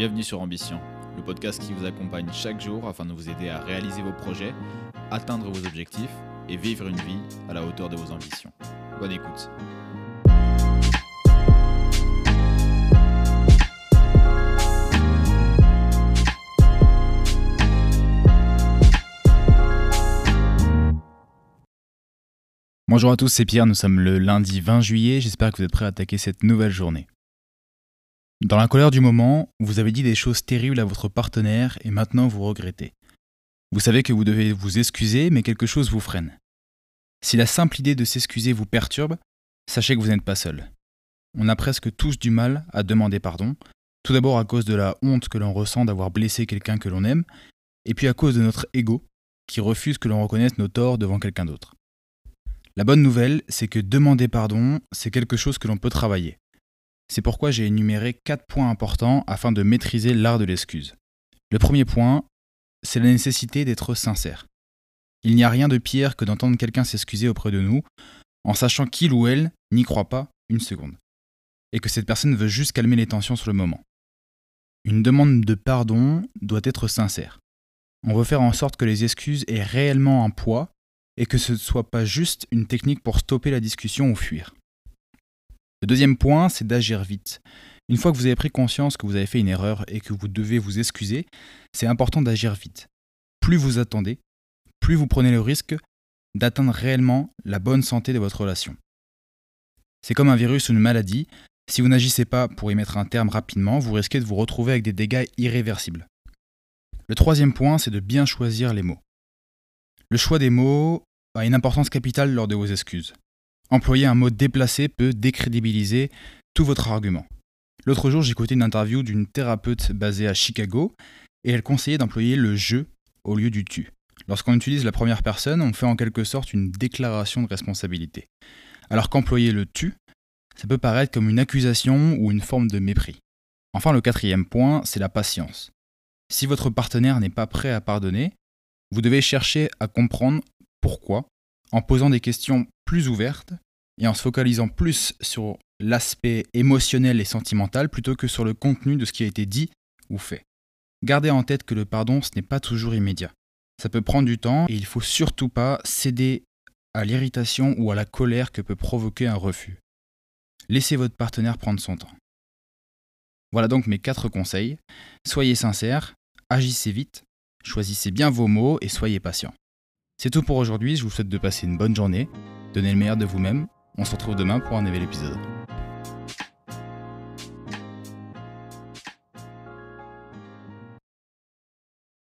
Bienvenue sur Ambition, le podcast qui vous accompagne chaque jour afin de vous aider à réaliser vos projets, atteindre vos objectifs et vivre une vie à la hauteur de vos ambitions. Bonne écoute. Bonjour à tous, c'est Pierre, nous sommes le lundi 20 juillet, j'espère que vous êtes prêts à attaquer cette nouvelle journée. Dans la colère du moment, vous avez dit des choses terribles à votre partenaire et maintenant vous regrettez. Vous savez que vous devez vous excuser, mais quelque chose vous freine. Si la simple idée de s'excuser vous perturbe, sachez que vous n'êtes pas seul. On a presque tous du mal à demander pardon, tout d'abord à cause de la honte que l'on ressent d'avoir blessé quelqu'un que l'on aime, et puis à cause de notre ego qui refuse que l'on reconnaisse nos torts devant quelqu'un d'autre. La bonne nouvelle, c'est que demander pardon, c'est quelque chose que l'on peut travailler. C'est pourquoi j'ai énuméré quatre points importants afin de maîtriser l'art de l'excuse. Le premier point, c'est la nécessité d'être sincère. Il n'y a rien de pire que d'entendre quelqu'un s'excuser auprès de nous en sachant qu'il ou elle n'y croit pas une seconde, et que cette personne veut juste calmer les tensions sur le moment. Une demande de pardon doit être sincère. On veut faire en sorte que les excuses aient réellement un poids et que ce ne soit pas juste une technique pour stopper la discussion ou fuir. Le deuxième point, c'est d'agir vite. Une fois que vous avez pris conscience que vous avez fait une erreur et que vous devez vous excuser, c'est important d'agir vite. Plus vous attendez, plus vous prenez le risque d'atteindre réellement la bonne santé de votre relation. C'est comme un virus ou une maladie, si vous n'agissez pas pour y mettre un terme rapidement, vous risquez de vous retrouver avec des dégâts irréversibles. Le troisième point, c'est de bien choisir les mots. Le choix des mots a une importance capitale lors de vos excuses. Employer un mot déplacé peut décrédibiliser tout votre argument. L'autre jour, écouté une interview d'une thérapeute basée à Chicago et elle conseillait d'employer le je au lieu du tu. Lorsqu'on utilise la première personne, on fait en quelque sorte une déclaration de responsabilité. Alors qu'employer le tu, ça peut paraître comme une accusation ou une forme de mépris. Enfin, le quatrième point, c'est la patience. Si votre partenaire n'est pas prêt à pardonner, vous devez chercher à comprendre pourquoi en posant des questions plus ouvertes et en se focalisant plus sur l'aspect émotionnel et sentimental plutôt que sur le contenu de ce qui a été dit ou fait. Gardez en tête que le pardon, ce n'est pas toujours immédiat. Ça peut prendre du temps et il ne faut surtout pas céder à l'irritation ou à la colère que peut provoquer un refus. Laissez votre partenaire prendre son temps. Voilà donc mes quatre conseils. Soyez sincère, agissez vite, choisissez bien vos mots et soyez patient. C'est tout pour aujourd'hui, je vous souhaite de passer une bonne journée, donnez le meilleur de vous-même, on se retrouve demain pour un nouvel épisode.